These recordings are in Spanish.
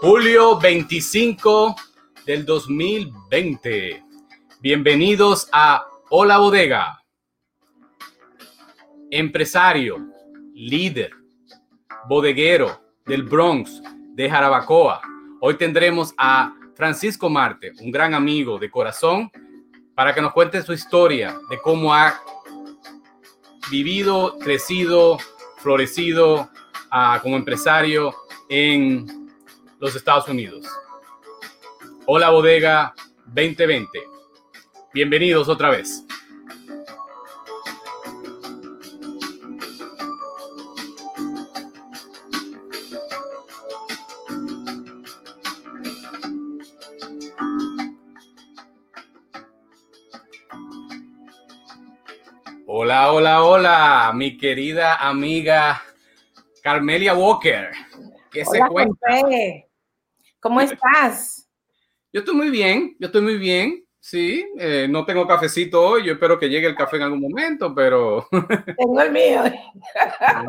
Julio 25 del 2020. Bienvenidos a Hola Bodega. Empresario, líder, bodeguero del Bronx, de Jarabacoa. Hoy tendremos a Francisco Marte, un gran amigo de corazón, para que nos cuente su historia de cómo ha vivido, crecido, florecido como empresario en los Estados Unidos. Hola Bodega 2020. Bienvenidos otra vez. Hola, hola, mi querida amiga Carmelia Walker. ¿Qué se cuenta? ¿Cómo estás? Yo estoy muy bien, yo estoy muy bien. Sí, eh, no tengo cafecito hoy, yo espero que llegue el café en algún momento, pero... Tengo el mío.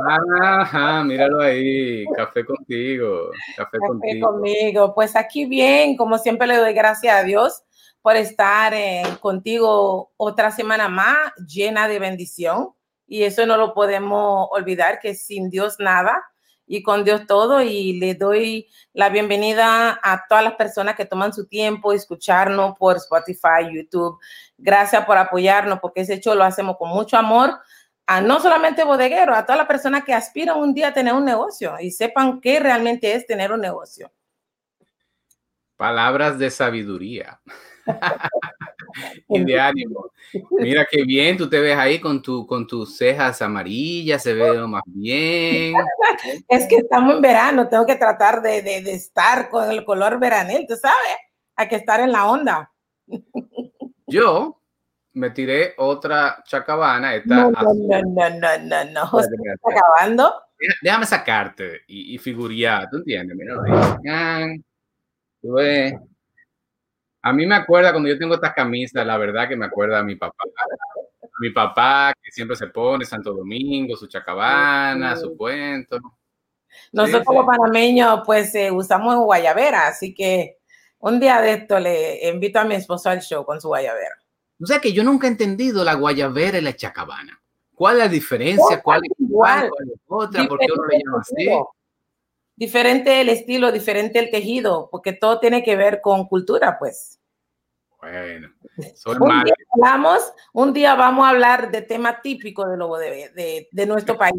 Ajá, míralo ahí, café contigo, café, café conmigo. Pues aquí bien, como siempre le doy gracias a Dios por estar eh, contigo otra semana más llena de bendición y eso no lo podemos olvidar, que sin Dios nada y con Dios todo. Y le doy la bienvenida a todas las personas que toman su tiempo escucharnos por Spotify, YouTube. Gracias por apoyarnos, porque ese hecho lo hacemos con mucho amor. A no solamente bodegueros, a todas las personas que aspiran un día a tener un negocio y sepan qué realmente es tener un negocio. Palabras de sabiduría. y de ánimo. Mira qué bien, tú te ves ahí con, tu, con tus cejas amarillas, se ve más bien. Es que estamos en verano, tengo que tratar de, de, de estar con el color veranil, tú sabes, hay que estar en la onda. Yo me tiré otra chacabana. Esta no, no, no, no, no, no, no. ¿Está acabando? Déjame sacarte y, y figurar, ¿tú entiendes? Mira, a mí me acuerda cuando yo tengo estas camisas, la verdad que me acuerda a mi papá. mi papá que siempre se pone Santo Domingo, su chacabana, su cuento. Nosotros como panameños pues eh, usamos guayabera, así que un día de esto le invito a mi esposo al show con su guayabera. O sea que yo nunca he entendido la guayabera y la chacabana. ¿Cuál es la diferencia? ¿Cuál es igual? ¿Cuál es otra? ¿Por qué uno le llama así? Diferente el estilo, diferente el tejido, porque todo tiene que ver con cultura, pues. Bueno, un, día hablamos, un día vamos a hablar de tema típico de, lo de, de, nuestro país.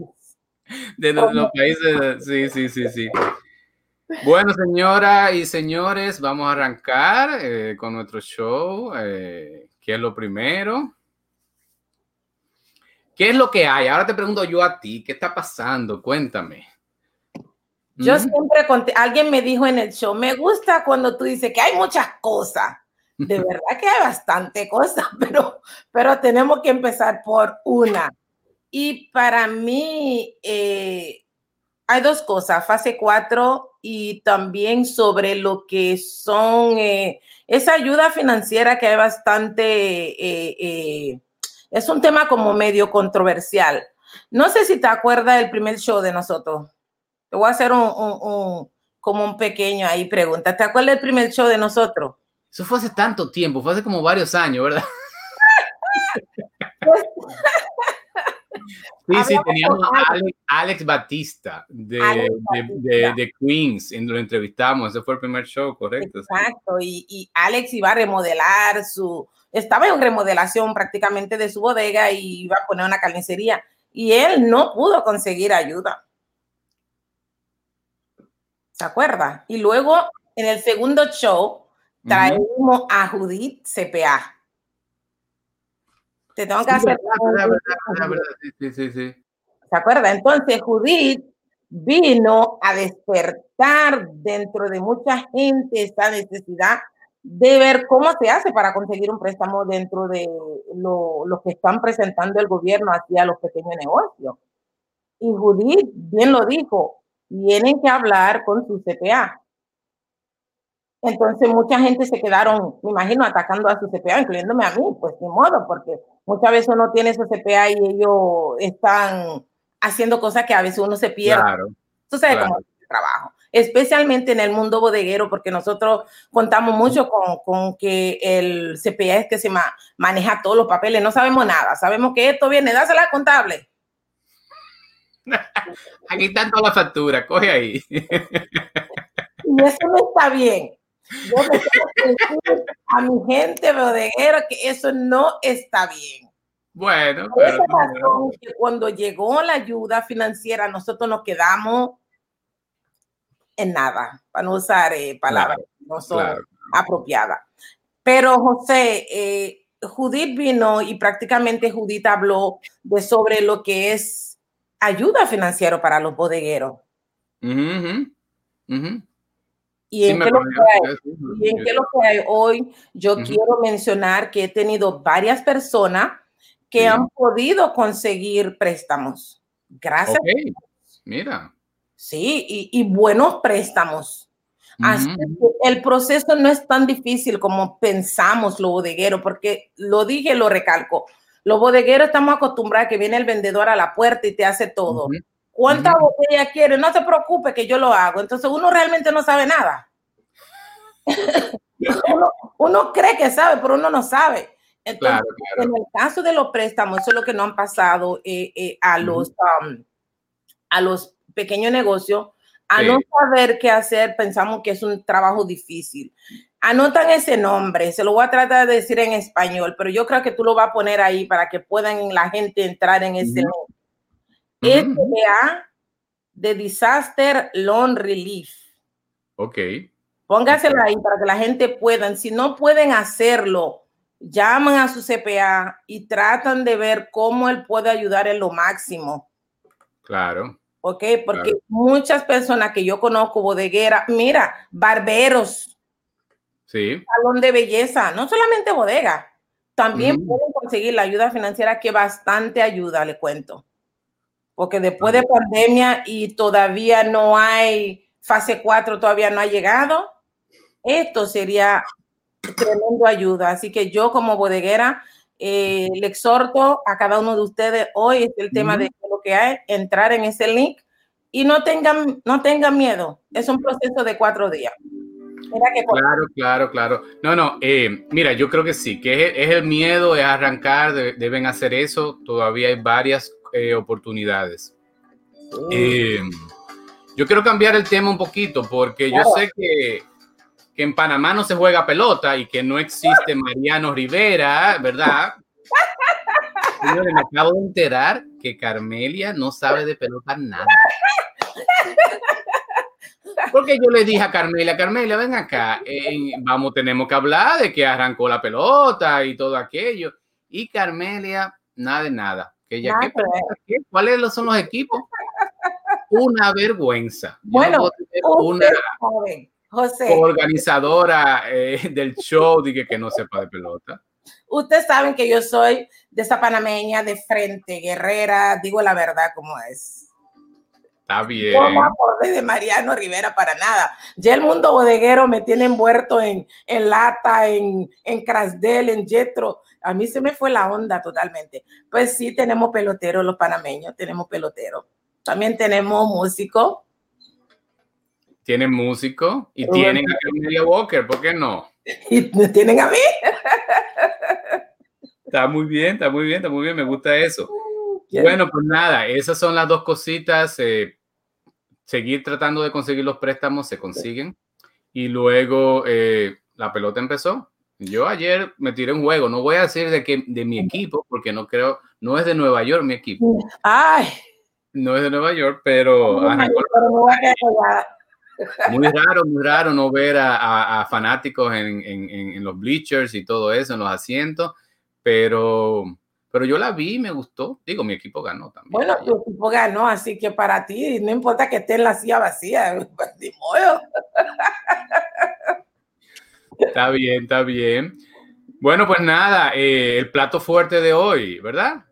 De nuestro país, sí, sí, sí, sí. Bueno, señoras y señores, vamos a arrancar eh, con nuestro show. Eh, ¿Qué es lo primero? ¿Qué es lo que hay? Ahora te pregunto yo a ti, ¿qué está pasando? Cuéntame. Yo siempre conté, alguien me dijo en el show, me gusta cuando tú dices que hay muchas cosas. De verdad que hay bastante cosas, pero, pero tenemos que empezar por una. Y para mí eh, hay dos cosas, fase 4 y también sobre lo que son eh, esa ayuda financiera que hay bastante, eh, es un tema como medio controversial. No sé si te acuerdas del primer show de nosotros. Te voy a hacer un, como un pequeño ahí pregunta. ¿Te acuerdas del primer show de nosotros? Eso fue hace tanto tiempo, fue hace como varios años, ¿verdad? sí, sí, teníamos a Alex, Batista de, de, Queens, lo entrevistamos, ese fue el primer show, correcto. Exacto, y, y, Alex iba a remodelar su, estaba en remodelación prácticamente de su bodega y iba a poner una carnicería, y él no pudo conseguir ayuda. ¿Se acuerda? Y luego en el segundo show traemos a Judith CPA. Te tengo que hacer. Sí, sí, sí. ¿Se acuerda? Entonces Judith vino a despertar dentro de mucha gente esta necesidad de ver cómo se hace para conseguir un préstamo dentro de lo, lo que están presentando el gobierno hacia los pequeños negocios. Y Judith bien lo dijo, tienen que hablar con su CPA. Entonces mucha gente se quedaron, me imagino, atacando a su CPA, incluyéndome a mí, pues ni modo, porque muchas veces uno tiene su CPA y ellos están haciendo cosas que a veces uno se pierde. Claro, Tú sabes cómo es el trabajo, especialmente en el mundo bodeguero, porque nosotros contamos mucho con, con que el CPA es que se maneja todos los papeles, no sabemos nada, sabemos que esto viene, dásela contable. Aquí están todas las facturas, coge ahí. Y eso no está bien. Yo me tengo a mi gente bodeguera que eso no está bien. Bueno, pero cuando llegó la ayuda financiera, nosotros nos quedamos en nada, para no usar eh, palabras no son apropiadas. Pero José, eh, Judith vino y prácticamente Judith habló de sobre lo que es ayuda financiera para los bodegueros. Y en, qué lo, que hay, hoy, yo quiero mencionar que he tenido varias personas que han podido conseguir préstamos. Gracias. Mira. Sí, y, buenos préstamos. Así que el proceso no es tan difícil como pensamos lo bodeguero, porque lo dije, lo recalco. Los bodegueros estamos acostumbrados a que viene el vendedor a la puerta y te hace todo. ¿Cuántas botellas quiere? No se preocupe que yo lo hago. Entonces uno realmente no sabe nada. uno, cree que sabe, pero uno no sabe. Entonces, en el caso de los préstamos, eso es lo que no han pasado eh, eh, a, los, um, a los pequeños negocios. A no saber qué hacer, pensamos que es un trabajo difícil. Anotan ese nombre, se lo voy a tratar de decir en español, pero yo creo que tú lo vas a poner ahí para que puedan la gente entrar en ese nombre. De Disaster Loan Relief. Ok. Póngaselo ahí para que la gente pueda. Si no pueden hacerlo, llaman a su CPA y tratan de ver cómo él puede ayudar en lo máximo. Claro. Ok, porque muchas personas que yo conozco, bodeguera, mira, barberos, sí. salón de belleza, no solamente bodega, también pueden conseguir la ayuda financiera que bastante ayuda, le cuento porque después de pandemia y todavía no hay fase 4, todavía no ha llegado, esto sería tremendo ayuda. Así que yo como bodeguera eh, le exhorto a cada uno de ustedes, hoy es el tema de lo que hay, entrar en ese link y no tengan, no tengan miedo, es un proceso de cuatro días. Claro, claro, claro. No, no, eh, mira, yo creo que sí, que es, el miedo, es arrancar, deben hacer eso. Todavía hay varias eh, oportunidades. Eh, yo quiero cambiar el tema un poquito porque yo sé que, que, en Panamá no se juega pelota y que no existe Mariano Rivera, ¿verdad? me acabo de enterar que Carmelia no sabe de pelota nada. Porque yo le dije a Carmelia, Carmelia, ven acá, vamos, tenemos que hablar de que arrancó la pelota y todo aquello. Y Carmelia, nada de nada. ¿Cuáles son los equipos? Una vergüenza. Bueno, una organizadora eh, del show dije que no sepa de pelota. Ustedes saben que yo soy de esa panameña de frente, guerrera, digo la verdad como es. Está bien. No de Mariano Rivera para nada. Ya el mundo bodeguero me tiene envuelto en, en lata, en, en Crasdel, en Jetro a mí se me fue la onda totalmente. Pues sí, tenemos peloteros los panameños, tenemos peloteros. También tenemos músicos. Tienen músico y tienen a Camelia Walker, ¿por qué no? Y tienen a mí. Está muy bien, está muy bien, está muy bien, me gusta eso. Bueno, pues nada, esas son las dos cositas. Eh, seguir tratando de conseguir los préstamos, se consiguen. Y luego eh, la pelota empezó. Yo ayer me tiré un juego, no voy a decir de que de mi equipo, porque no creo, no es de Nueva York mi equipo. Ay. No es de Nueva York, pero muy raro, muy raro no ver a, fanáticos en, los bleachers y todo eso, en los asientos, pero, pero yo la vi y me gustó. Digo, mi equipo ganó también. Bueno, tu equipo ganó, así que para ti no importa que esté en la silla vacía, pues, Está bien, está bien. Bueno, pues nada, eh, el plato fuerte de hoy, ¿verdad?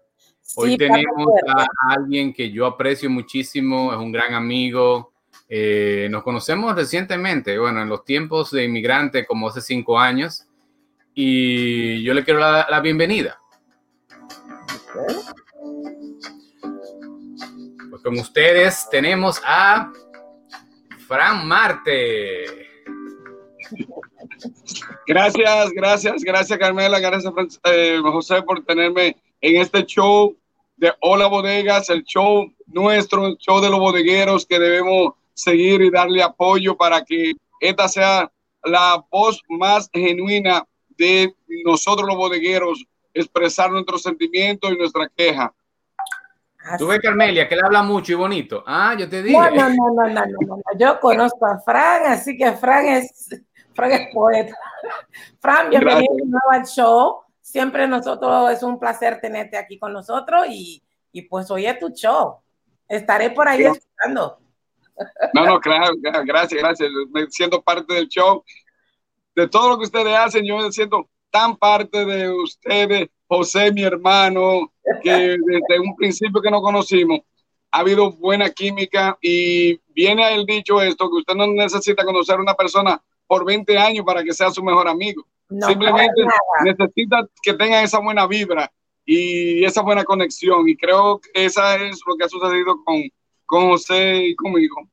Hoy tenemos a alguien que yo aprecio muchísimo, es un gran amigo. Eh, nos conocemos recientemente, bueno, en los tiempos de inmigrante, como hace cinco años, y yo le quiero dar la bienvenida. Con ustedes tenemos a Fran Marte. Gracias, gracias, gracias Carmela, gracias eh, José por tenerme en este show de Hola Bodegas, el show nuestro, el show de los bodegueros que debemos seguir y darle apoyo para que esta sea la voz más genuina de nosotros los bodegueros, expresar nuestros sentimientos y nuestra queja. Tú ves, Carmelia, que le habla mucho y bonito. Ah, yo te dije. No, no, no, no, no, no, Yo conozco a Fran, así que Fran es, Fran es poeta. Fran, bienvenido nuevo al show. Siempre nosotros es un placer tenerte aquí con nosotros y, y pues hoy es tu show. Estaré por ahí escuchando. No, no, claro, gracias, gracias. Me siento parte del show. De todo lo que ustedes hacen, yo me siento tan parte de ustedes, José, mi hermano, que desde un principio que nos conocimos, ha habido buena química y viene el dicho esto, que usted no necesita conocer a una persona por 20 años para que sea su mejor amigo. Simplemente necesita que tenga esa buena vibra y esa buena conexión. Y creo que esa es lo que ha sucedido con, con José y conmigo.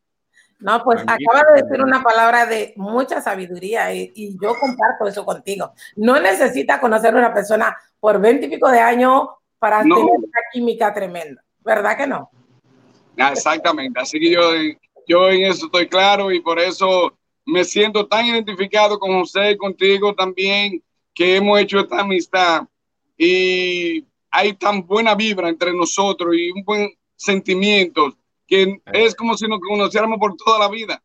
No, pues acaba de decir una palabra de mucha sabiduría y, yo comparto eso contigo. No necesita conocer a una persona por 20 y pico de años para tener una química tremenda, ¿verdad que no? Ah, exactamente, así que yo, yo en eso estoy claro y por eso me siento tan identificado con José y contigo también, que hemos hecho esta amistad y hay tan buena vibra entre nosotros y un buen sentimiento que es como si nos conociéramos por toda la vida.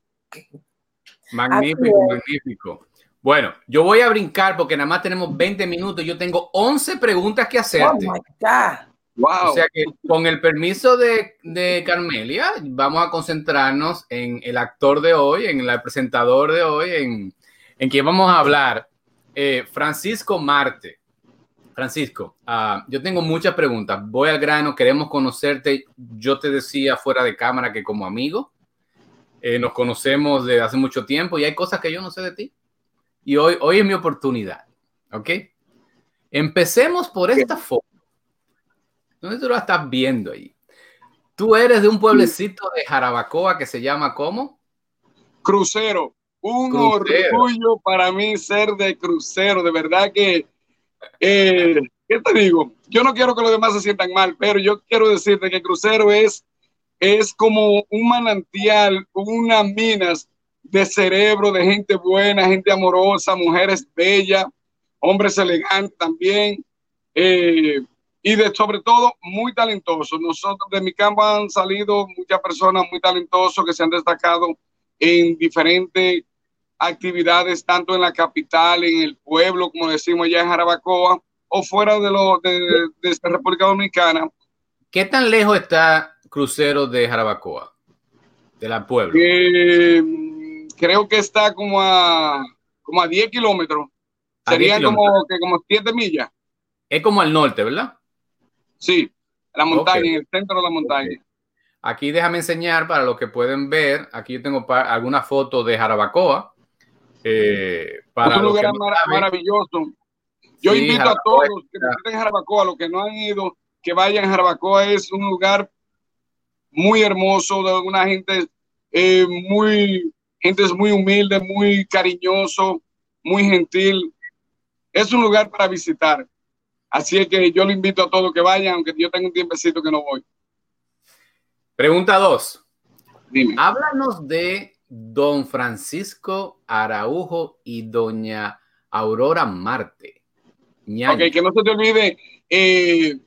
Magnífico, magnífico. Bueno, yo voy a brincar porque nada más tenemos 20 minutos. Yo tengo 11 preguntas que hacerte. Oh my God. Wow. O sea que con el permiso de, de, Carmelia, vamos a concentrarnos en el actor de hoy, en el presentador de hoy, en, en quien vamos a hablar, eh, Francisco Marte. Francisco, uh, yo tengo muchas preguntas. Voy al grano, queremos conocerte. Yo te decía fuera de cámara que como amigo, eh, nos conocemos desde hace mucho tiempo y hay cosas que yo no sé de ti. Y hoy, hoy es mi oportunidad. ¿Ok? Empecemos por esta foto. ¿Dónde tú lo estás viendo ahí? Tú eres de un pueblecito de Jarabacoa que se llama ¿cómo? Crucero. Un orgullo para mí ser de crucero. De verdad que eh, ¿Qué te digo? Yo no quiero que los demás se sientan mal, pero yo quiero decirte que Crucero es, es como un manantial, unas minas de cerebro, de gente buena, gente amorosa, mujeres bellas, hombres elegantes también, eh, y de sobre todo muy talentosos. Nosotros de mi campo han salido muchas personas muy talentosas que se han destacado en diferentes actividades tanto en la capital, en el pueblo, como decimos allá en Jarabacoa, o fuera de, lo, de, esta República Dominicana. ¿Qué tan lejos está Crucero de Jarabacoa? De la pueblo. Eh, creo que está como a, como a 10 kilómetros. Serían como, que como 7 millas. Es como al norte, ¿verdad? Sí, la montaña, en el centro de la montaña. Aquí déjame enseñar para los que pueden ver. Aquí yo tengo alguna foto de Jarabacoa. Eh, para es un lugar maravilloso. Yo invito a todos que visiten Jarabacoa, los que no han ido, que vayan a Jarabacoa. Es un lugar muy hermoso, de una gente eh, muy, gente es muy humilde, muy cariñoso, muy gentil. Es un lugar para visitar. Así que yo lo invito a todos que vayan, aunque yo tengo un tiempecito que no voy. Pregunta dos. Dime. Háblanos de don Francisco Araujo y doña Aurora Marte. Ok, que no se te olvide, eh,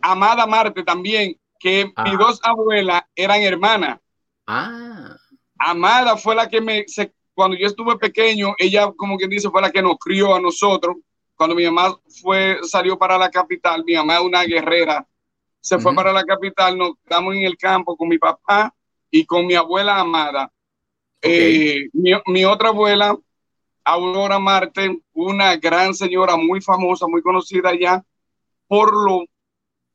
Amada Marte también, que mis ah. dos abuelas eran hermanas. Ah. Amada fue la que me, cuando yo estuve pequeño, ella como quien dice fue la que nos crió a nosotros. Cuando mi mamá fue, salió para la capital, mi mamá es una guerrera, se fue para la capital, nos quedamos en el campo con mi papá y con mi abuela Amada. Eh, mi, otra abuela, Aurora Marte, una gran señora muy famosa, muy conocida ya, por lo,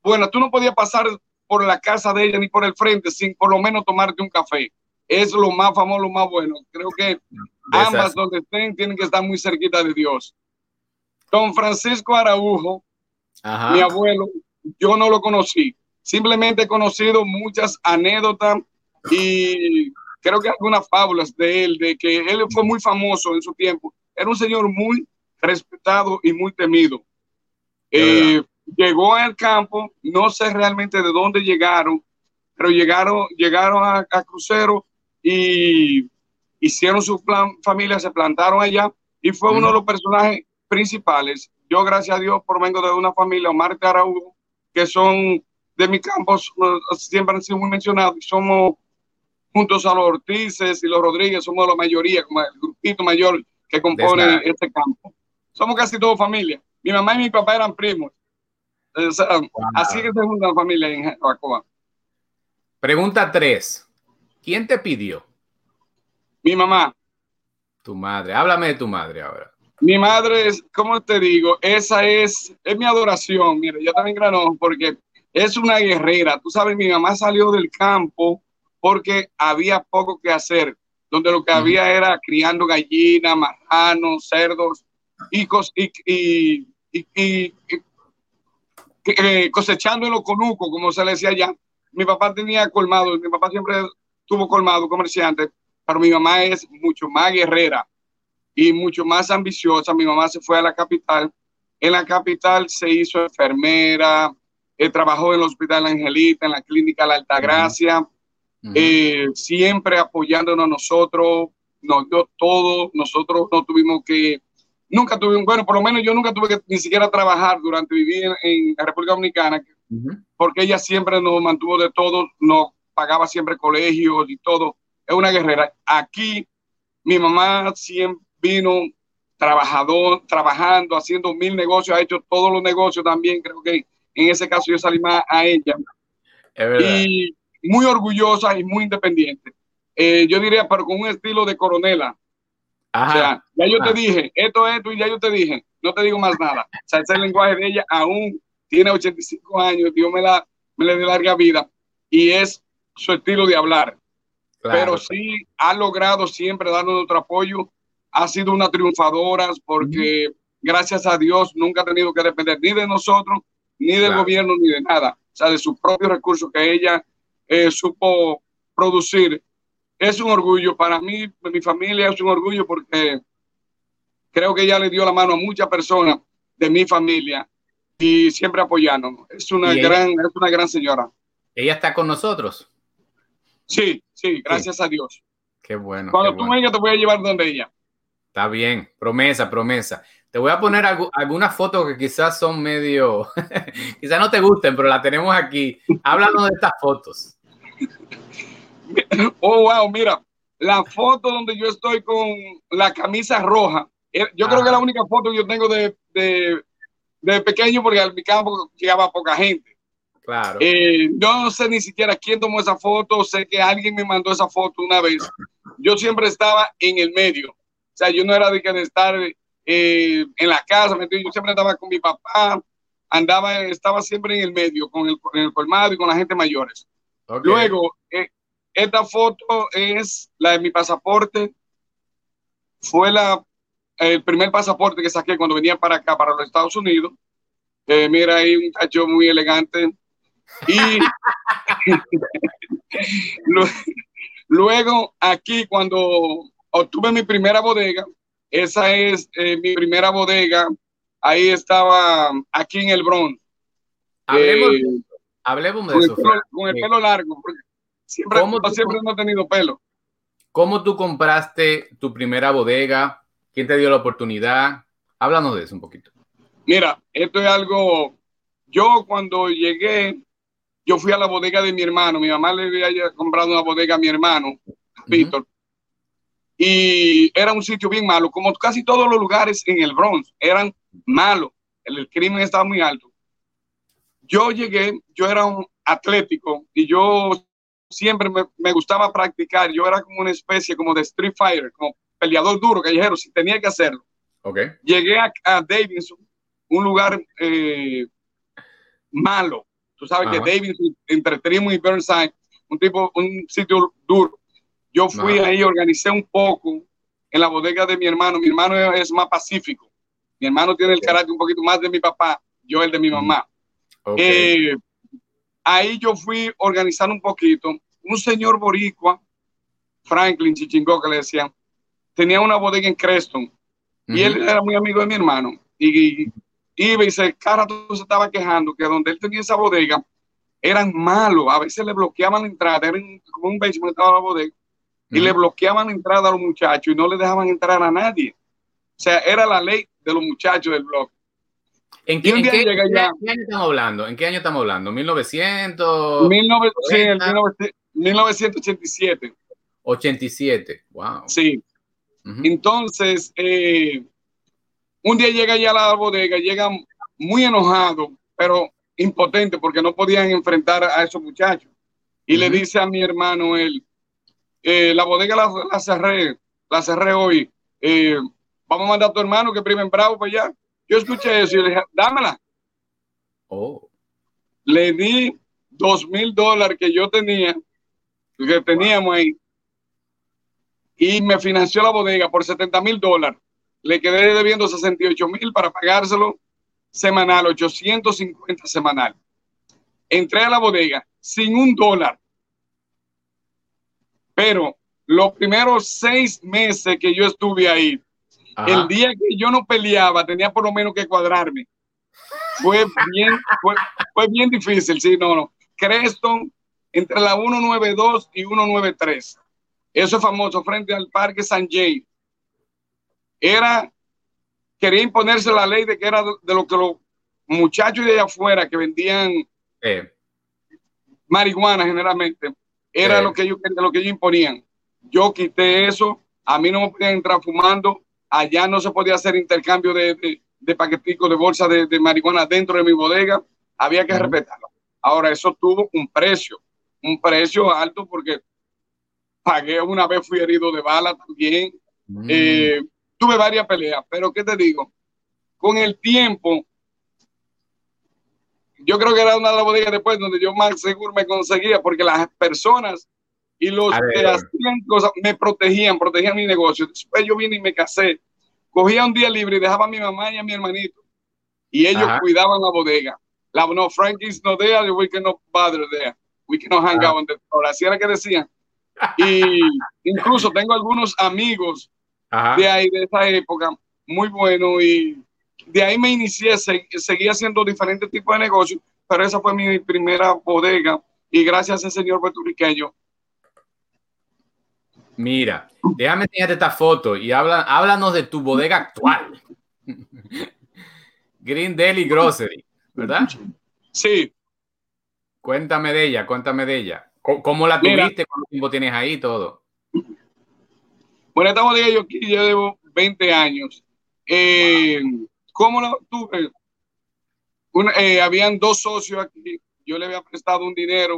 bueno, tú no podías pasar por la casa de ella ni por el frente sin por lo menos tomarte un café. Es lo más famoso, lo más bueno. Creo que ambas donde estén tienen que estar muy cerquita de Dios. Don Francisco Araujo, mi abuelo, yo no lo conocí. simplemente he conocido muchas anécdotas y creo que algunas fábulas de él, de que él fue muy famoso en su tiempo. Era un señor muy respetado y muy temido. Eh, llegó al campo, no sé realmente de dónde llegaron, pero llegaron, llegaron a, crucero y hicieron su plan, familia, se plantaron allá y fue uno de los personajes principales. Yo, gracias a Dios, provengo de una familia, Omar Araújo, que son de mi campo, siempre han sido muy mencionados somos juntos a los Ortices y los Rodríguez, somos la mayoría, como el grupito mayor que compone este campo. Somos casi todos familia. Mi mamá y mi papá eran primos. Así que es una familia en Jarabacoa. Pregunta 3. ¿Quién te pidió? Mi mamá. Tu madre. Háblame de tu madre ahora. Mi madre es, ¿cómo te digo? Esa es, es mi adoración. Mira, yo también grano porque es una guerrera. Tú sabes, mi mamá salió del campo porque había poco que hacer, donde lo que había era criando gallinas, marranos, cerdos y, y, y, y eh, cosechando en los conucos, como se le decía allá. Mi papá tenía colmado, mi papá siempre tuvo colmado comerciante, pero mi mamá es mucho más guerrera y mucho más ambiciosa. Mi mamá se fue a la capital. En la capital se hizo enfermera, eh, trabajó en el Hospital Angelita, en la Clínica La Altagracia, eh, siempre apoyándonos nosotros, nos dio todo, nosotros no tuvimos que nunca tuve, bueno, por lo menos yo nunca tuve que ni siquiera trabajar durante vivir en, la República Dominicana, porque ella siempre nos mantuvo de todo, nos pagaba siempre colegios y todo. Es una guerrera. Aquí mi mamá siempre vino trabajador, trabajando, haciendo mil negocios, ha hecho todos los negocios también. Creo que en ese caso yo salí más a ella. Y muy orgullosa y muy independiente. Eh, yo diría, pero con un estilo de coronela. O sea, ya yo te dije, esto, esto, y ya yo te dije, no te digo más nada. O sea, ese lenguaje de ella aún tiene 85 años, Dios me, la, me le dé larga vida, y es su estilo de hablar. Pero sí ha logrado siempre darnos nuestro apoyo, ha sido una triunfadora porque gracias a Dios nunca ha tenido que depender ni de nosotros, ni del gobierno, ni de nada. O sea, de sus propios recursos que ella eh, supo producir es un orgullo para mí, mi familia es un orgullo porque creo que ella le dio la mano a muchas personas de mi familia y siempre apoyándonos. Es una gran, es una gran señora. ¿Ella está con nosotros? Sí, sí, gracias a Dios. Qué bueno. Cuando tú vengas te voy a llevar donde ella. Está bien, promesa, promesa. Te voy a poner algunas fotos que quizás son medio, quizás no te gusten, pero las tenemos aquí. Háblanos de estas fotos. Oh, wow, mira, la foto donde yo estoy con la camisa roja. Eh, yo creo que es la única foto que yo tengo de, de, pequeño porque al mi campo llegaba poca gente. Claro. Eh, yo no sé ni siquiera quién tomó esa foto, sé que alguien me mandó esa foto una vez. Yo siempre estaba en el medio. O sea, yo no era de, que de estar eh, en la casa, yo siempre estaba con mi papá, andaba, estaba siempre en el medio, con el, el colmado y con la gente mayores. Luego, esta foto es la de mi pasaporte. Fue la, el primer pasaporte que saqué cuando venía para acá, para los Estados Unidos. Eh, mira ahí un cacho muy elegante. Y luego aquí cuando obtuve mi primera bodega, esa es eh, mi primera bodega. Ahí estaba, aquí en el Bronx. Hablemos, eh, hablemos de eso. con el pelo largo, porque Siempre, siempre hemos tenido pelo. ¿Cómo tú compraste tu primera bodega? ¿Quién te dio la oportunidad? Háblanos de eso un poquito. Mira, esto es algo. Yo cuando llegué, yo fui a la bodega de mi hermano. Mi mamá le había comprado una bodega a mi hermano, Víctor. Y era un sitio bien malo, como casi todos los lugares en el Bronx eran malos. el crimen estaba muy alto. Yo llegué, yo era un atlético y yo siempre me, gustaba practicar. Yo era como una especie como de Street Fighter, como peleador duro, callejero, si tenía que hacerlo. Okay. Llegué a, Davidson, un lugar eh, malo. Tú sabes que Davidson, entre Trimo y Burnside, un tipo, un sitio duro. Yo fui ahí, organicé un poco en la bodega de mi hermano. Mi hermano es más pacífico. Mi hermano tiene el carácter un poquito más de mi papá, yo el de mi mamá. Okay. Eh, ahí yo fui organizando un poquito. Un señor boricua, Franklin Chichingó, que le decían, tenía una bodega en Creston. Y él era muy amigo de mi hermano. Y, iba y se, cara, se estaba quejando que donde él tenía esa bodega eran malos. A veces le bloqueaban la entrada, era como un basement estaba la bodega. Y le bloqueaban la entrada a los muchachos y no le dejaban entrar a nadie. O sea, era la ley de los muchachos del blog. ¿En qué, año estamos hablando? ¿En qué año estamos hablando? ¿1900? 1987. 87, wow. Sí. Entonces, eh, un día llega ya a la bodega, llega muy enojado, pero impotente porque no podían enfrentar a esos muchachos. Y le dice a mi hermano él, eh, la bodega la, cerré, la cerré hoy. Eh, vamos a mandar a tu hermano que primen bravo para allá. Yo escuché eso y le dije, dámela. Oh. Le di dos mil dólares que yo tenía, que teníamos ahí, y me financió la bodega por 70 mil dólares. Le quedé debiendo 68 mil para pagárselo semanal, 850 semanal. Entré a la bodega sin un dólar. Pero los primeros seis meses que yo estuve ahí, el día que yo no peleaba, tenía por lo menos que cuadrarme. Fue bien, fue, fue bien difícil, sí, no, no. Creston, entre la 192 y 193. Eso es famoso, frente al Parque San Jay. Era, quería imponerse la ley de que era de lo que los muchachos de allá afuera que vendían marihuana generalmente, era lo, que ellos, lo que ellos imponían. Yo quité eso, a mí no me podían entrar fumando, allá no se podía hacer intercambio de, de, de paqueticos de bolsa de, marihuana dentro de mi bodega, había que respetarlo. Ahora, eso tuvo un precio, un precio alto porque pagué una vez, fui herido de bala también. Mm. Eh, tuve varias peleas, pero ¿qué te digo? Con el tiempo, yo creo que era una de las bodegas después donde yo más seguro me conseguía, porque las personas y los que hacían cosas me protegían, protegían mi negocio. Después yo vine y me casé, cogía un día libre y dejaba a mi mamá y a mi hermanito, y ellos cuidaban la bodega. La, no, Frankie's no there, we cannot bother there, we cannot hang out on the Así era que decían. Y incluso tengo algunos amigos de ahí, de esa época, muy buenos, y de ahí me inicié, seguí haciendo diferentes tipos de negocios, pero esa fue mi primera bodega, y gracias al señor puertorriqueño Mira, déjame enseñarte esta foto y habla, háblanos de tu bodega actual. Green Deli Grocery, ¿verdad? Sí. Cuéntame de ella, cuéntame de ella. ¿Cómo, la tuviste? ¿Cuánto tiempo tienes ahí? Todo. Bueno, esta bodega yo aquí ya llevo 20 años. Eh, ¿Cómo la tuve? Eh, habían dos socios aquí. Yo le había prestado un dinero.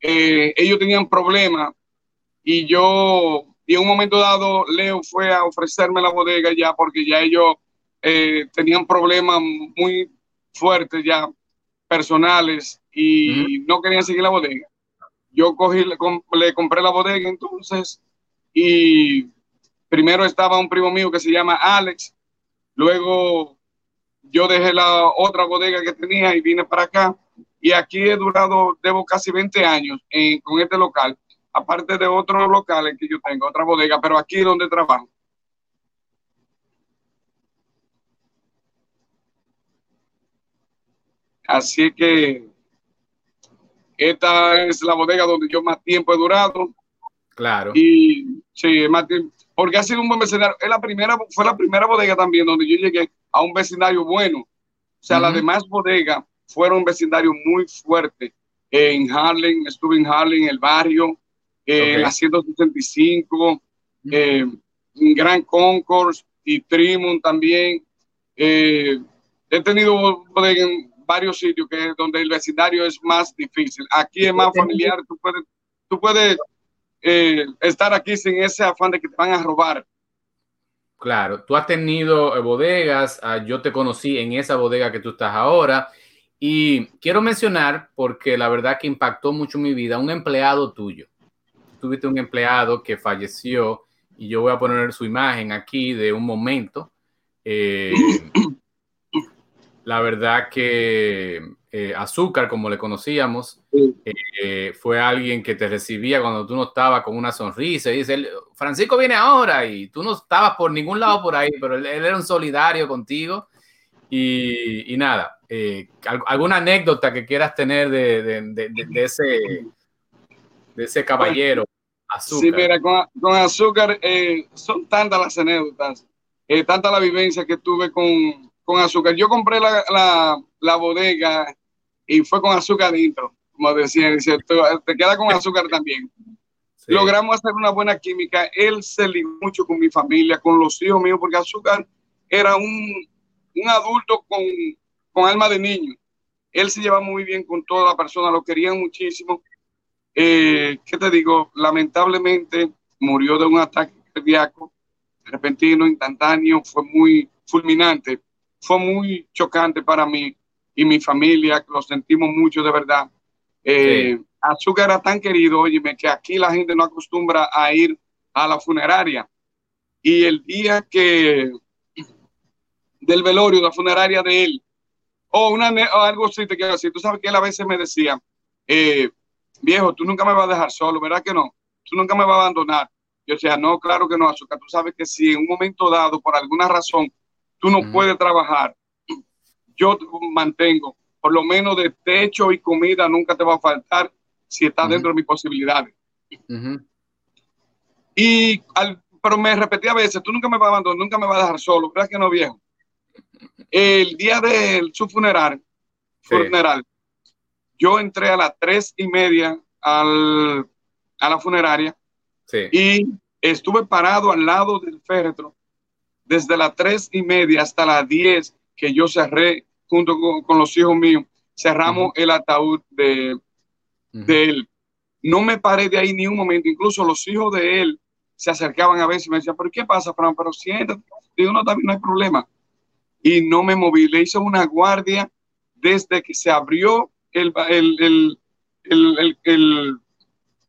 Eh, ellos tenían problemas y yo, y en un momento dado, Leo fue a ofrecerme la bodega ya porque ya ellos eh, tenían problemas muy fuertes ya, personales, y no querían seguir la bodega. Yo cogí, le, le compré la bodega entonces, y primero estaba un primo mío que se llama Alex, luego yo dejé la otra bodega que tenía y vine para acá, y aquí he durado, debo casi 20 años en, con este local aparte de otros locales que yo tengo, otra bodega, pero aquí donde trabajo. Así que esta es la bodega donde yo más tiempo he durado. Claro. Y sí, más tiempo, porque ha sido un buen vecindario. Es la primera, fue la primera bodega también donde yo llegué a un vecindario bueno. O sea, las demás bodegas fueron un vecindario muy fuerte. En Harlem, estuve en Harlem, el barrio, eh, la 165, eh, Gran Concourse y Trimon también. Eh, he tenido en varios sitios que donde el vecindario es más difícil. Aquí es más familiar, tú puedes, tú puedes estar aquí sin ese afán de que te van a robar. Claro, tú has tenido bodegas, ah, yo te conocí en esa bodega que tú estás ahora y quiero mencionar, porque la verdad que impactó mucho mi vida, un empleado tuyo tuviste un empleado que falleció y yo voy a poner su imagen aquí de un momento. Eh, la verdad que eh, Azúcar, como le conocíamos, eh, fue alguien que te recibía cuando tú no estabas con una sonrisa y dice, Francisco viene ahora y tú no estabas por ningún lado por ahí, pero él, era un solidario contigo. Y, nada, eh, ¿alguna anécdota que quieras tener de, ese, de ese caballero? Azúcar. Sí, mira, con, Azúcar son tantas las anécdotas, tanta la vivencia que tuve con, con azúcar. Yo compré la, la, bodega y fue con azúcar dentro, como decía, te queda con azúcar también. Logramos hacer una buena química. Él se ligó mucho con mi familia, con los hijos míos, porque azúcar era un, un adulto con, con alma de niño. Él se llevaba muy bien con toda la persona, lo querían muchísimo. Eh, ¿Qué te digo? Lamentablemente murió de un ataque cardíaco repentino, instantáneo, fue muy fulminante fue muy chocante para mí y mi familia, lo sentimos mucho de verdad. Eh, Azúcar era tan querido, óyeme, que aquí la gente no acostumbra a ir a la funeraria. Y el día que del velorio, la funeraria de él, o, una, algo así, te quiero decir, tú sabes que él a veces me decía, eh, viejo, tú nunca me vas a dejar solo, ¿verdad que no? Tú nunca me vas a abandonar. Yo decía, no, claro que no, Azúcar, tú sabes que si en un momento dado, por alguna razón, tú no puedes trabajar, yo te mantengo, por lo menos de techo y comida nunca te va a faltar si está dentro de mis posibilidades. Y al, pero me repetí a veces, tú nunca me vas a abandonar, nunca me vas a dejar solo, ¿verdad que no, viejo? El día de su funeral, funeral, yo entré a las tres y media al, a la funeraria y estuve parado al lado del féretro desde las tres y media hasta las diez que yo cerré junto con, los hijos míos, cerramos el ataúd de, él. No me paré de ahí ni un momento, incluso los hijos de él se acercaban a veces y me decían, pero ¿qué pasa, Fran? Pero siéntate. Digo, no, también no hay problema. Y no me moví, le hice una guardia desde que se abrió el,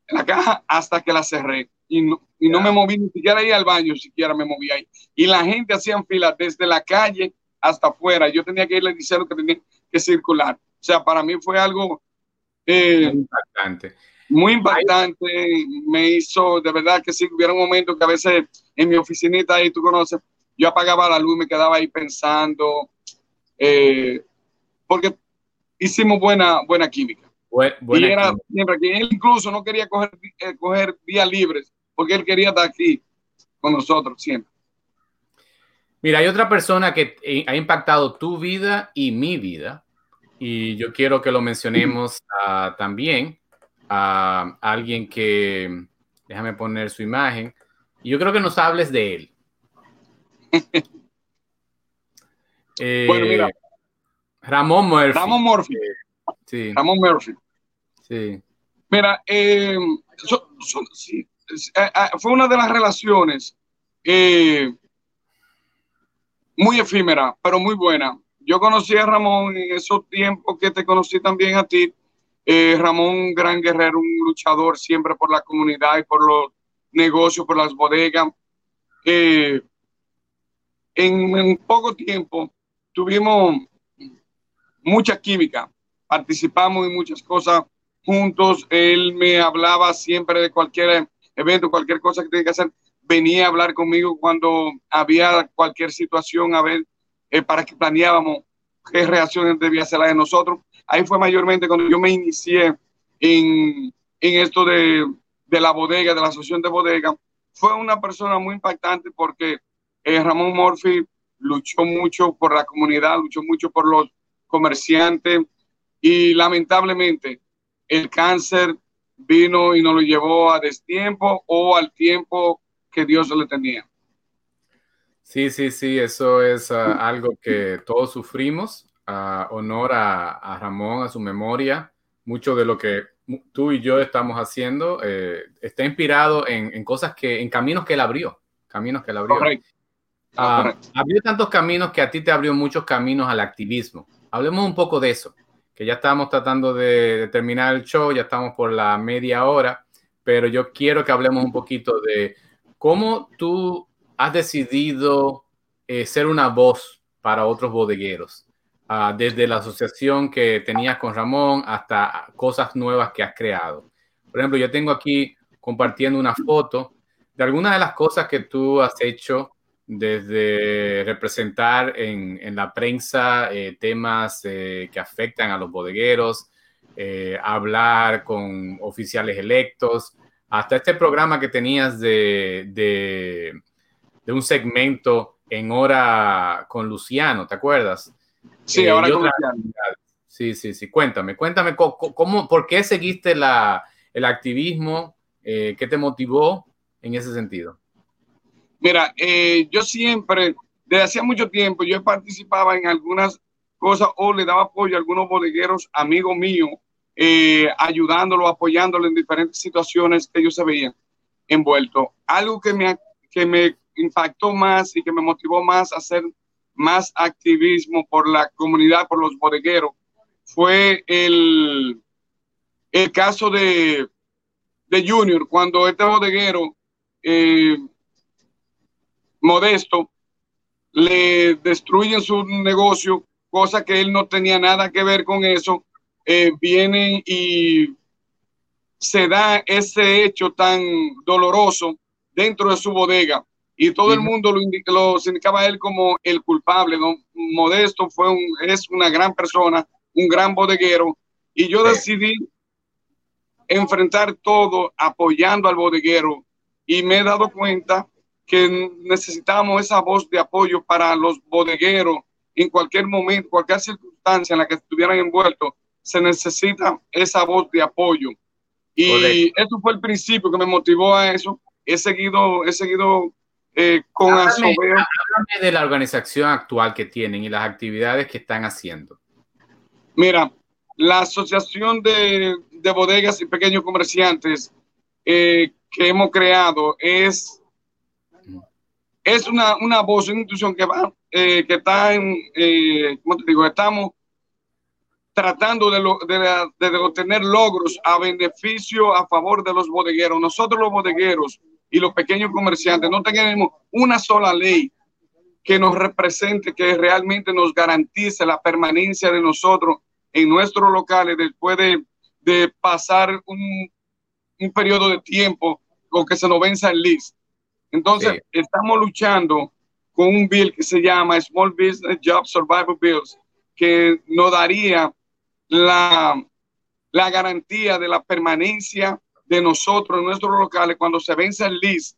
la caja hasta que la cerré y no, y no me moví ni siquiera ahí al baño, siquiera me moví ahí. Y la gente hacía fila desde la calle hasta afuera. Yo tenía que irle diciendo que tenía que circular. O sea, para mí fue algo eh, muy impactante. Muy impactante. Me hizo, de verdad que sí, hubiera un momento que a veces en mi oficinita ahí, tú conoces, yo apagaba la luz y me quedaba ahí pensando, eh, porque hicimos buena, buena química. y era siempre que él incluso no quería coger, eh, coger días libres porque él quería estar aquí con nosotros siempre. Mira, hay otra persona que ha impactado tu vida y mi vida, y yo quiero que lo mencionemos uh, también a alguien que, déjame poner su imagen, y yo creo que nos hables de él. eh, bueno, mira. Ramón Murphy. Ramón Murphy. Sí. Ramón Murphy. Sí. Mira, eh, sí, eh, eh, fue una de las relaciones eh, muy efímera, pero muy buena. Yo conocí a Ramón en esos tiempos que te conocí también a ti. Ramón, un gran guerrero, un luchador siempre por la comunidad y por los negocios, por las bodegas. en, en poco tiempo tuvimos mucha química, participamos en muchas cosas juntos. Él me hablaba siempre de cualquier evento, cualquier cosa que tenga que hacer, venía a hablar conmigo cuando había cualquier situación, a ver, eh, para que planeábamos qué reacciones debía hacer la de nosotros. Ahí fue mayormente cuando yo me inicié en, en esto de, de, la bodega, de la asociación de bodega. Fue una persona muy impactante porque eh, Ramón Murphy luchó mucho por la comunidad, luchó mucho por los comerciantes y lamentablemente el cáncer vino y nos lo llevó a destiempo o al tiempo que Dios le tenía. Sí, sí, sí, eso es ah, algo que todos sufrimos. Uh, honor a, Ramón, a su memoria. Mucho de lo que tú y yo estamos haciendo eh, está inspirado en, cosas que, en caminos que él abrió. Caminos que él abrió. Ah, abrió tantos caminos que a ti te abrió muchos caminos al activismo. Hablemos un poco de eso que ya estamos tratando de, terminar el show, ya estamos por la media hora, pero yo quiero que hablemos un poquito de cómo tú has decidido eh, ser una voz para otros bodegueros. ah, desde la asociación que tenías con Ramón hasta cosas nuevas que has creado. Por ejemplo, yo tengo aquí compartiendo una foto de algunas de las cosas que tú has hecho desde representar en, en la prensa eh, temas eh, que afectan a los bodegueros, eh, hablar con oficiales electos, hasta este programa que tenías de, de, de, un segmento en hora con Luciano, ¿te acuerdas? Sí, ahora con Luciano. Sí, sí, sí. Cuéntame, cuéntame, ¿cómo, ¿por qué seguiste la, el activismo? ¿Qué te motivó en ese sentido? Mira, eh, yo siempre, desde hacía mucho tiempo, yo participaba en algunas cosas o le daba apoyo a algunos bodegueros, amigos míos, eh, ayudándolo, apoyándolo en diferentes situaciones que ellos se veían envueltos. Algo que me, que me impactó más y que me motivó más a hacer más activismo por la comunidad, por los bodegueros, fue el, el caso de, de Junior, cuando este bodeguero eh, modesto, le destruyen su negocio, cosa que él no tenía nada que ver con eso, eh, vienen y se da ese hecho tan doloroso dentro de su bodega. Y todo el mundo lo, lo indicaba a él como el culpable. Modesto fue un, es una gran persona, un gran bodeguero y yo decidí enfrentar todo apoyando al bodeguero y me he dado cuenta que necesitamos esa voz de apoyo para los bodegueros en cualquier momento, cualquier circunstancia en la que estuvieran envueltos, se necesita esa voz de apoyo. Y eso fue el principio que me motivó a eso. He seguido, he seguido eh, con háblame, háblame de la organización actual que tienen y las actividades que están haciendo. Mira, la Asociación de, de Bodegas y Pequeños Comerciantes eh, que hemos creado es es una, una voz, una institución que va, eh, que está en, eh, ¿cómo te digo? Estamos tratando de, de, de, obtener logros a beneficio, a favor de los bodegueros. Nosotros los bodegueros y los pequeños comerciantes no tenemos una sola ley que nos represente, que realmente nos garantice la permanencia de nosotros en nuestros locales después de, de pasar un, un periodo de tiempo con que se nos venza el list. Entonces, estamos luchando con un bill que se llama Small Business Job Survival Bills, que nos daría la, la garantía de la permanencia de nosotros en nuestros locales. Cuando se vence el list,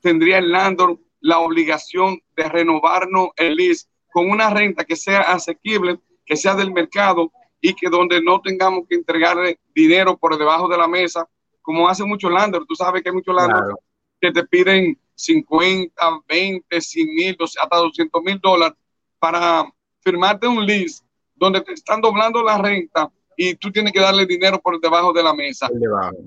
tendría el landlord la obligación de renovarnos el list con una renta que sea asequible, que sea del mercado y que donde no tengamos que entregarle dinero por debajo de la mesa, como hace muchos landlords. Tú sabes que hay muchos landlords que te piden 50, 20, 100 mil, hasta 200 mil dólares para firmarte un lease donde te están doblando la renta y tú tienes que darle dinero por debajo de la mesa.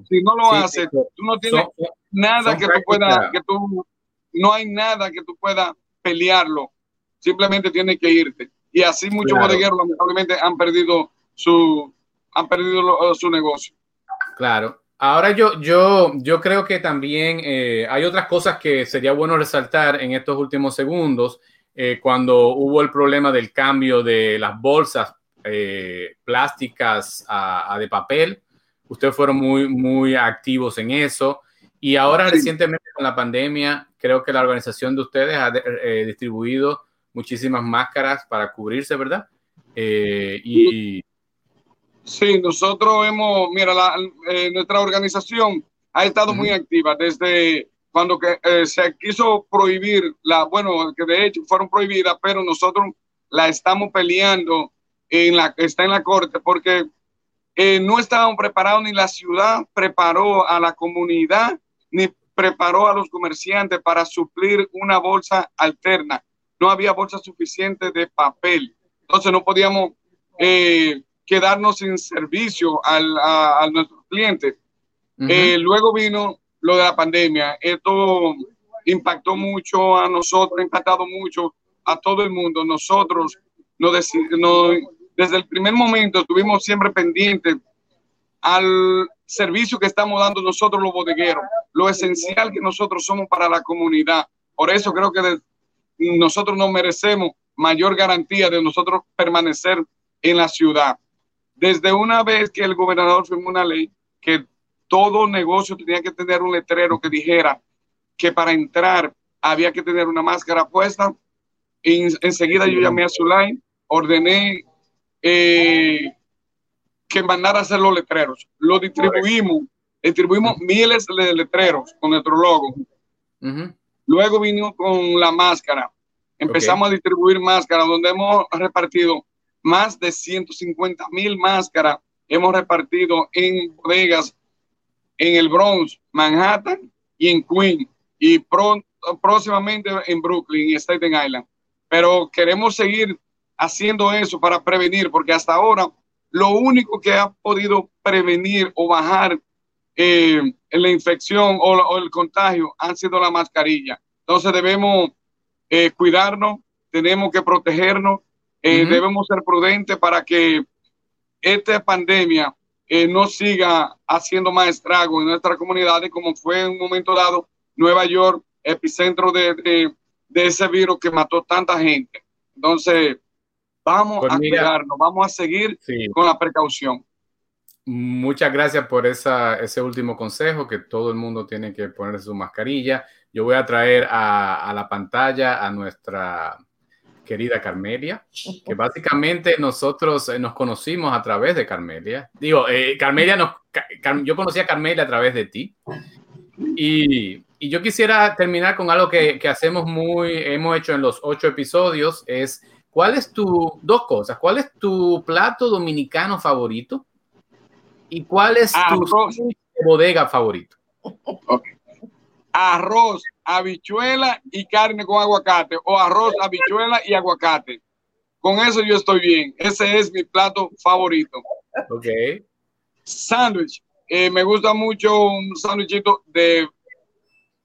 Si no lo haces, tú no tienes nada que tú puedas, que tú, no hay nada que tú puedas pelearlo. Simplemente tienes que irte. Y así muchos bodegueros lamentablemente han perdido su, han perdido su negocio. Claro, Ahora yo, yo, yo creo que también eh, hay otras cosas que sería bueno resaltar en estos últimos segundos. Eh, cuando hubo el problema del cambio de las bolsas eh, plásticas a, de papel, ustedes fueron muy, muy activos en eso. Y ahora recientemente con la pandemia, creo que la organización de ustedes ha distribuido muchísimas máscaras para cubrirse, ¿verdad? y, Sí, nosotros hemos, mira, la, eh, nuestra organización ha estado muy activa desde cuando que, eh, se quiso prohibir la, bueno, que de hecho fueron prohibidas, pero nosotros la estamos peleando en la está en la corte porque eh, no estaban preparados ni la ciudad preparó a la comunidad ni preparó a los comerciantes para suplir una bolsa alterna. No había bolsa suficiente de papel, entonces no podíamos eh, quedarnos sin servicio al, a, a nuestros clientes. eh, luego vino lo de la pandemia. Esto impactó mucho a nosotros, ha impactado mucho a todo el mundo. Nosotros no, no, desde el primer momento estuvimos siempre pendientes al servicio que estamos dando nosotros los bodegueros, lo esencial que nosotros somos para la comunidad. Por eso creo que de, nosotros nos merecemos mayor garantía de nosotros permanecer en la ciudad. Desde una vez que el gobernador firmó una ley que todo negocio tenía que tener un letrero que dijera que para entrar había que tener una máscara puesta, enseguida yo llamé a Zulay, ordené eh, que mandara a hacer los letreros. Lo distribuimos, distribuimos miles de letreros con nuestro logo. Luego vino con la máscara. Empezamos a distribuir máscaras, donde hemos repartido más de 150 mil máscaras. Hemos repartido en bodegas en el Bronx, Manhattan y en Queens. Y próximamente en Brooklyn y Staten Island. Pero queremos seguir haciendo eso para prevenir, porque hasta ahora lo único que ha podido prevenir o bajar eh, la infección o, el contagio han sido la mascarilla. Entonces debemos eh, cuidarnos, tenemos que protegernos, eh, debemos ser prudentes para que esta pandemia no siga haciendo más estrago en nuestras comunidades como fue en un momento dado Nueva York, epicentro de, de ese virus que mató tanta gente. Entonces, Vamos pues a cuidarnos, vamos a seguir con la precaución. Muchas gracias por esa, ese último consejo, que todo el mundo tiene que poner su mascarilla. Yo voy a traer a, la pantalla a nuestra querida Carmelia, que básicamente nosotros eh, nos conocimos a través de Carmelia. Digo, eh, Carmelia, nos, yo conocí a Carmelia a través de ti. Y, y yo quisiera terminar con algo que, que, hacemos muy, hemos hecho en los ocho episodios, es ¿Cuál es tu, dos cosas, cuál es tu plato dominicano favorito? ¿Y cuál es tu bodega favorito? Arroz, habichuela y carne con aguacate, o arroz, habichuela y aguacate. Con eso yo estoy bien. Ese es mi plato favorito. Ok. Sándwich. Eh, me gusta mucho un sándwichito de,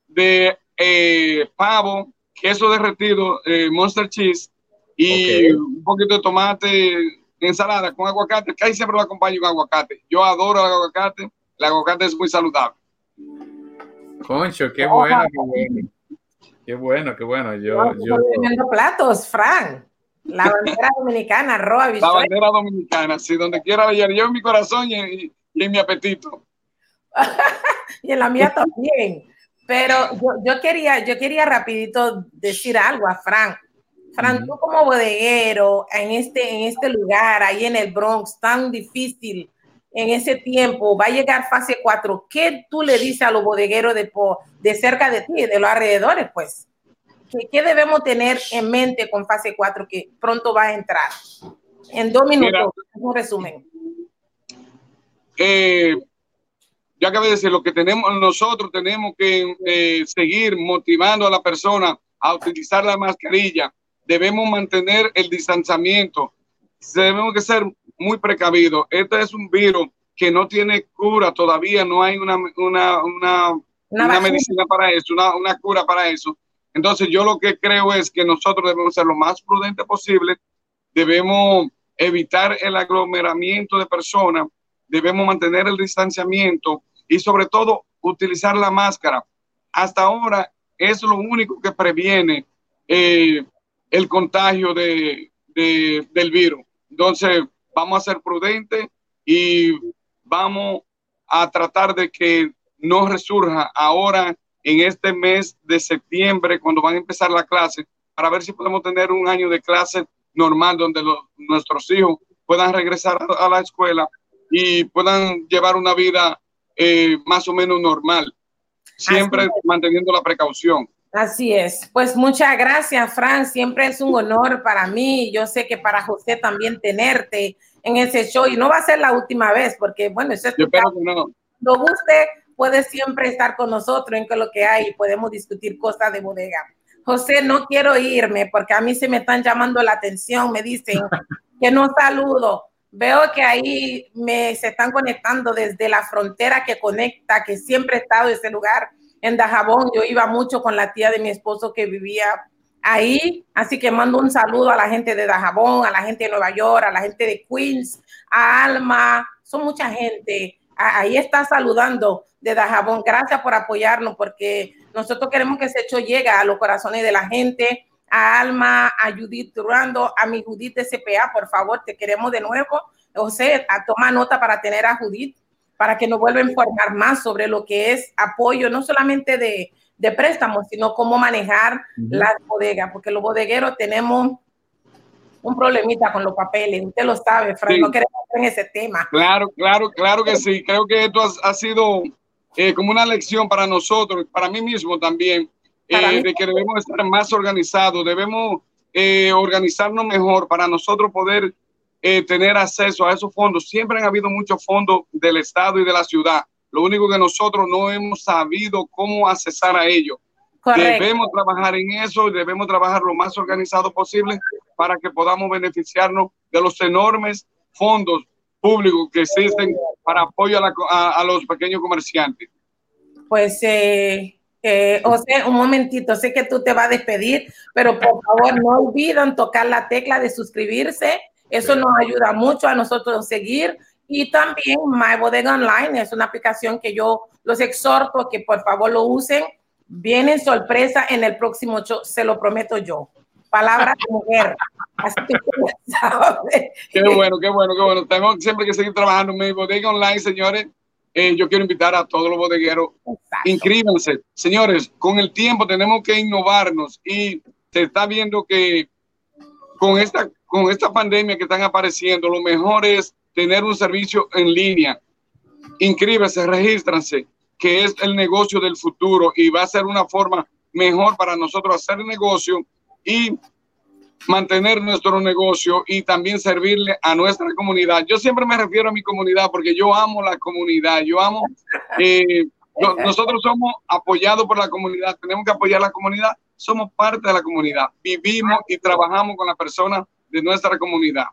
de eh, pavo, queso derretido, eh, monster cheese y un poquito de tomate, ensalada con aguacate, que ahí siempre lo acompaño con aguacate. Yo adoro el aguacate, el aguacate es muy saludable. Concho, qué bueno, qué bueno. Qué bueno, qué bueno. Yo, yo... platos, Fran. La bandera dominicana, roa, La bandera dominicana, sí, donde quiera yo en mi corazón y, en mi apetito. y en la mía también. Pero yo, yo, quería, yo quería rapidito decir algo a Fran. Fran, tú como bodeguero en este, en este lugar, ahí en el Bronx, tan difícil en ese tiempo, va a llegar fase 4, ¿qué tú le dices a los bodegueros de, de cerca de ti, de los alrededores, pues? ¿Qué, debemos tener en mente con fase 4 que pronto va a entrar? En dos minutos, un resumen. Eh, ya de decir, lo que tenemos nosotros tenemos que eh, seguir motivando a la persona a utilizar la mascarilla, debemos mantener el distanciamiento. Debemos que ser muy precavidos. Este es un virus que no tiene cura todavía, no hay una, una, una, una medicina para eso, una, una cura para eso. Entonces yo lo que creo es que nosotros debemos ser lo más prudente posible, debemos evitar el aglomeramiento de personas, debemos mantener el distanciamiento y sobre todo utilizar la máscara. Hasta ahora es lo único que previene eh, el contagio de, del virus. Entonces, vamos a ser prudentes y vamos a tratar de que no resurja ahora en este mes de septiembre, cuando van a empezar la clase, para ver si podemos tener un año de clase normal donde nuestros hijos puedan regresar a, la escuela y puedan llevar una vida eh, más o menos normal, siempre manteniendo la precaución. Así es. Pues muchas gracias, Fran. Siempre es un honor para mí. Yo sé que para José también tenerte en ese show y no va a ser la última vez porque, bueno, eso es Yo espero que no. Lo guste, puede siempre estar con nosotros en lo que hay y podemos discutir cosas de bodega. José, no quiero irme porque a mí se me están llamando la atención. Me dicen que no saludo. Veo que ahí me se están conectando desde la frontera que conecta, que siempre he estado en ese lugar en Dajabón. Yo iba mucho con la tía de mi esposo que vivía ahí. Así que mando un saludo a la gente de Dajabón, a la gente de Nueva York, a la gente de Queens, a Alma. Son mucha gente. Ahí está saludando de Dajabón. Gracias por apoyarnos porque nosotros queremos que ese hecho llegue a los corazones de la gente a Alma, a Judith Durando, a mi Judith de CPA, por favor, te queremos de nuevo. José, a tomar nota para tener a Judith, para que nos vuelva a informar más sobre lo que es apoyo, no solamente de, de préstamos, sino cómo manejar las bodegas, porque los bodegueros tenemos un problemita con los papeles, usted lo sabe, Frank, no queremos en ese tema. Claro, claro, claro que sí, creo que esto ha, sido eh, como una lección para nosotros, para mí mismo también, eh, de que debemos estar más organizados, debemos eh, organizarnos mejor para nosotros poder tener acceso a esos fondos. Siempre han habido muchos fondos del Estado y de la ciudad, lo único que nosotros no hemos sabido cómo accesar a ellos. Debemos trabajar en eso, debemos trabajar lo más organizado posible para que podamos beneficiarnos de los enormes fondos públicos que existen para apoyo a, los pequeños comerciantes. Pues, eh, eh, José, un momentito, sé que tú te vas a despedir, pero por favor no olviden tocar la tecla de suscribirse. Eso nos ayuda mucho a nosotros seguir y también My Bodega Online es una aplicación que yo los exhorto a que por favor lo usen. Viene sorpresa en el próximo show, se lo prometo yo. Palabra de mujer. qué bueno, qué bueno, qué bueno. Tengo siempre que seguir trabajando en mi bodega online, señores. Eh, yo quiero invitar a todos los bodegueros. Inscríbanse. Señores, con el tiempo tenemos que innovarnos y se está viendo que con esta, con esta pandemia que están apareciendo, lo mejor es tener un servicio en línea. Inscríbase, regístranse, que es el negocio del futuro y va a ser una forma mejor para nosotros hacer negocio y mantener nuestro negocio y también servirle a nuestra comunidad. Yo siempre me refiero a mi comunidad porque yo amo la comunidad, yo amo, eh, nosotros somos apoyados por la comunidad, tenemos que apoyar a la comunidad, somos parte de la comunidad, vivimos y trabajamos con las personas de nuestra comunidad.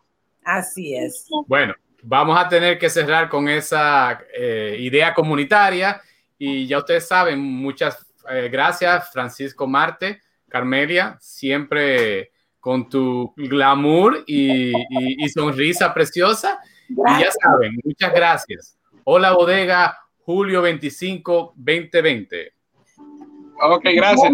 Así es. Bueno, vamos a tener que cerrar con esa eh, idea comunitaria y ya ustedes saben, muchas eh, gracias Francisco Marte, Carmelia, siempre con tu glamour y, sonrisa preciosa. Y ya saben, muchas gracias. Hola bodega, julio 25, 2020. Ok, gracias.